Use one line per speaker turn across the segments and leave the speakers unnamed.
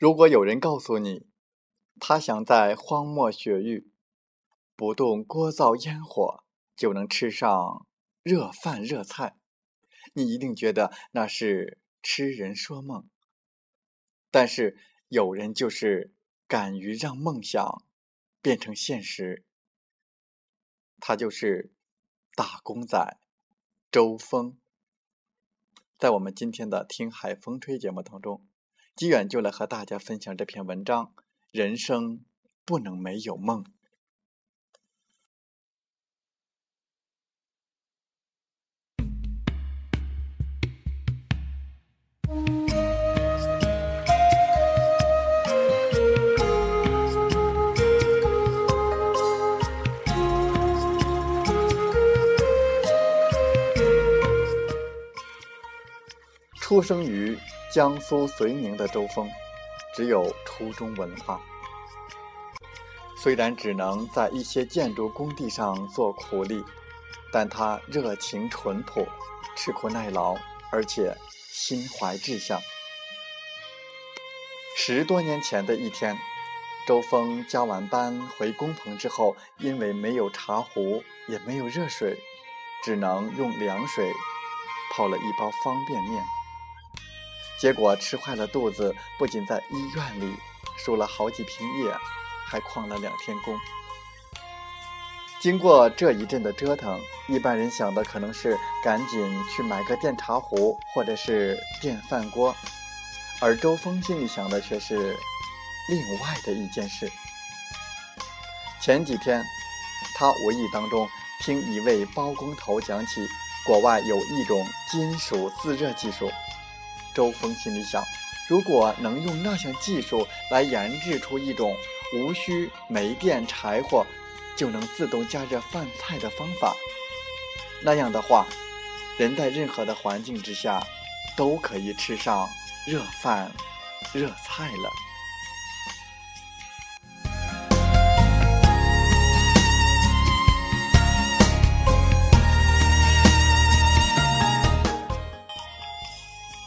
如果有人告诉你，他想在荒漠雪域不动锅灶烟火就能吃上热饭热菜，你一定觉得那是痴人说梦。但是有人就是敢于让梦想变成现实，他就是打工仔周峰。在我们今天的《听海风吹》节目当中。机远就来和大家分享这篇文章：人生不能没有梦。出生于。江苏睢宁的周峰，只有初中文化。虽然只能在一些建筑工地上做苦力，但他热情淳朴、吃苦耐劳，而且心怀志向。十多年前的一天，周峰加完班回工棚之后，因为没有茶壶，也没有热水，只能用凉水泡了一包方便面。结果吃坏了肚子，不仅在医院里输了好几瓶液，还旷了两天工。经过这一阵的折腾，一般人想的可能是赶紧去买个电茶壶或者是电饭锅，而周峰心里想的却是另外的一件事。前几天，他无意当中听一位包工头讲起，国外有一种金属自热技术。周峰心里想：如果能用那项技术来研制出一种无需煤电柴火就能自动加热饭菜的方法，那样的话，人在任何的环境之下都可以吃上热饭、热菜了。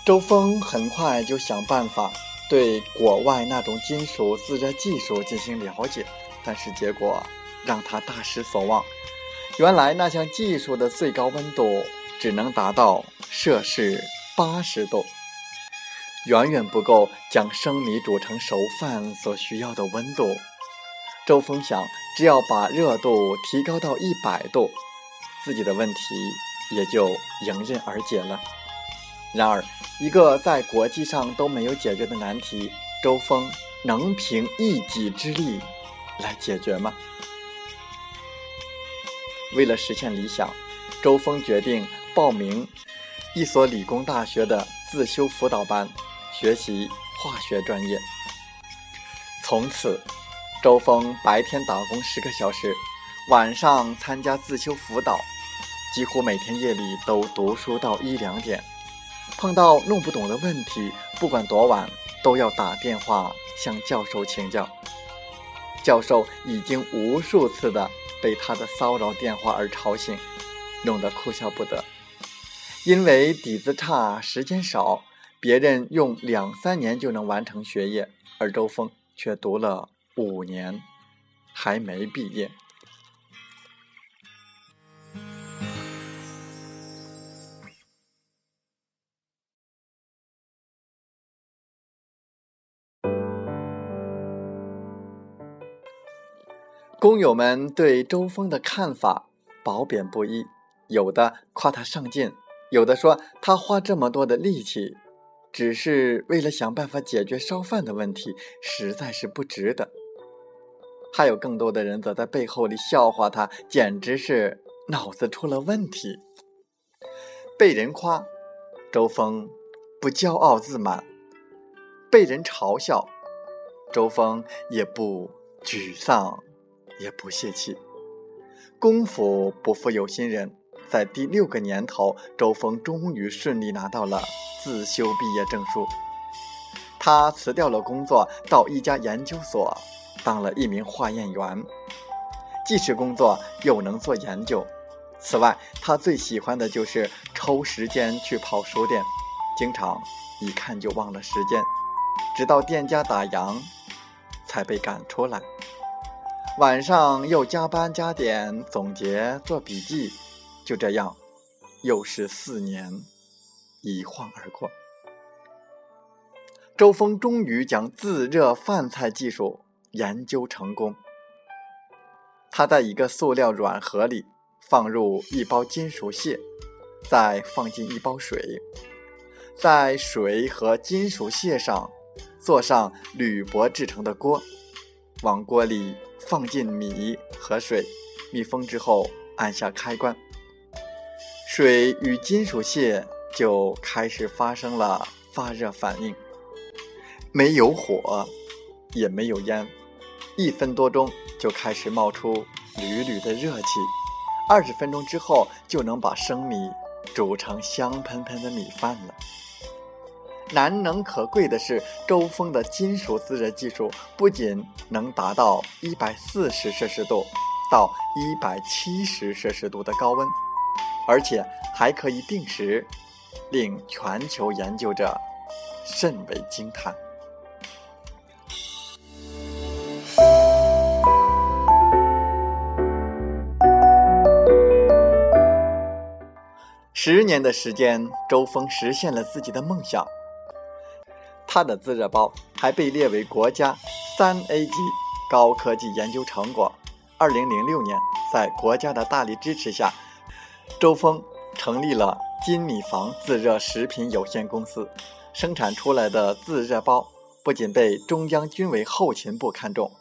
周峰很快就想办法对国外那种金属自热技术进行了解，但是结果让他大失所望。原来那项技术的最高温度只能达到摄氏八十度，远远不够将生米煮成熟饭所需要的温度。周峰想，只要把热度提高到一百度，自己的问题也就迎刃而解了。然而，一个在国际上都没有解决的难题，周峰能凭一己之力来解决吗？为了实现理想，周峰决定报名一所理工大学的自修辅导班，学习化学专业。从此，周峰白天打工十个小时，晚上参加自修辅导，几乎每天夜里都读书到一两点。碰到弄不懂的问题，不管多晚都要打电话向教授请教。教授已经无数次的被他的骚扰电话而吵醒，弄得哭笑不得。因为底子差，时间少，别人用两三年就能完成学业，而周峰却读了五年，还没毕业。工友们对周峰的看法褒贬不一，有的夸他上进，有的说他花这么多的力气，只是为了想办法解决烧饭的问题，实在是不值得。还有更多的人则在背后里笑话他，简直是脑子出了问题。被人夸，周峰不骄傲自满；被人嘲笑，周峰也不沮丧。也不泄气。功夫不负有心人，在第六个年头，周峰终于顺利拿到了自修毕业证书。他辞掉了工作，到一家研究所当了一名化验员，既是工作又能做研究。此外，他最喜欢的就是抽时间去跑书店，经常一看就忘了时间，直到店家打烊才被赶出来。晚上又加班加点总结做笔记，就这样，又是四年，一晃而过。周峰终于将自热饭菜技术研究成功。他在一个塑料软盒里放入一包金属屑，再放进一包水，在水和金属屑上做上铝箔制成的锅，往锅里。放进米和水，密封之后按下开关，水与金属屑就开始发生了发热反应。没有火，也没有烟，一分多钟就开始冒出缕缕的热气。二十分钟之后，就能把生米煮成香喷喷的米饭了。难能可贵的是，周峰的金属自热技术不仅能达到一百四十摄氏度到一百七十摄氏度的高温，而且还可以定时，令全球研究者甚为惊叹。十年的时间，周峰实现了自己的梦想。他的自热包还被列为国家三 A 级高科技研究成果。二零零六年，在国家的大力支持下，周峰成立了金米房自热食品有限公司。生产出来的自热包不仅被中央军委后勤部看中，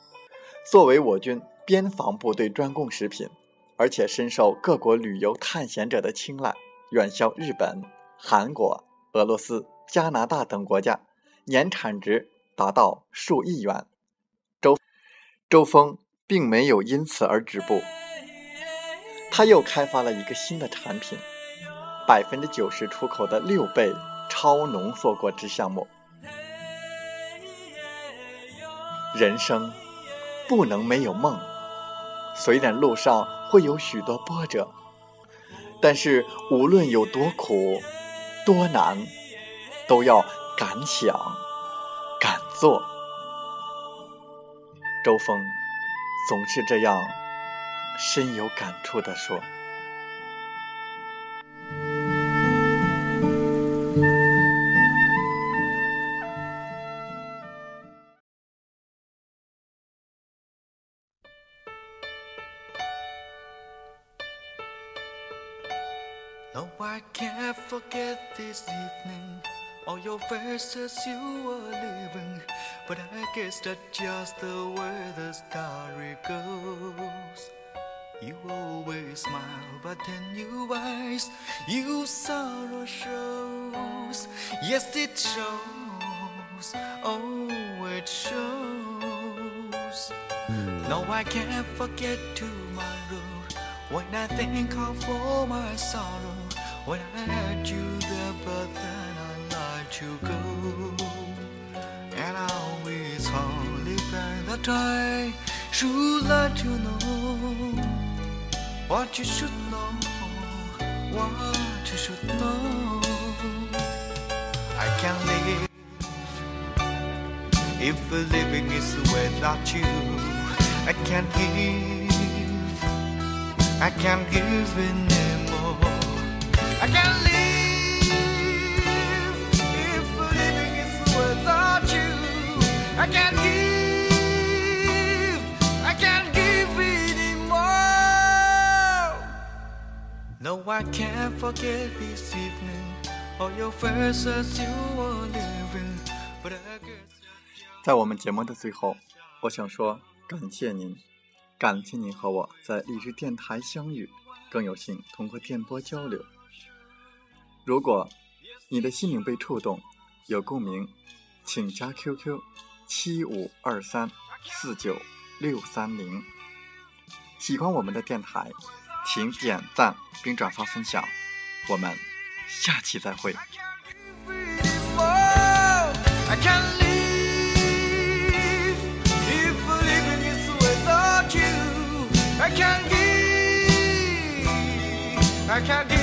作为我军边防部队专供食品，而且深受各国旅游探险者的青睐，远销日本、韩国、俄罗斯、加拿大等国家。年产值达到数亿元，周周峰并没有因此而止步，他又开发了一个新的产品，百分之九十出口的六倍超浓缩果汁项目。人生不能没有梦，虽然路上会有许多波折，但是无论有多苦多难，都要。敢想敢做，周峰总是这样深有感触地说。All your verses you were living, but I guess that's just the way the story goes. You always smile, but then you eyes, you sorrow shows. Yes, it shows. Oh, it shows. Hmm. No, I can't forget tomorrow when I think of all my sorrow. When I had you there, but then I let you go.
but I should let you know what you should know, what you should know. I can't live if living is without you. I can't give, I can't give anymore. I can't live No, I can't forget this evening. All your faces you were living, but I guess.
在我们节目的最后，我想说感谢您，感谢您和我在荔枝电台相遇，更有幸通过电波交流。如果你的心灵被触动，有共鸣，请加 QQ 七五二三四九六三零。喜欢我们的电台，请点赞并转发分享。我们下期再会。
I can't give, I can't give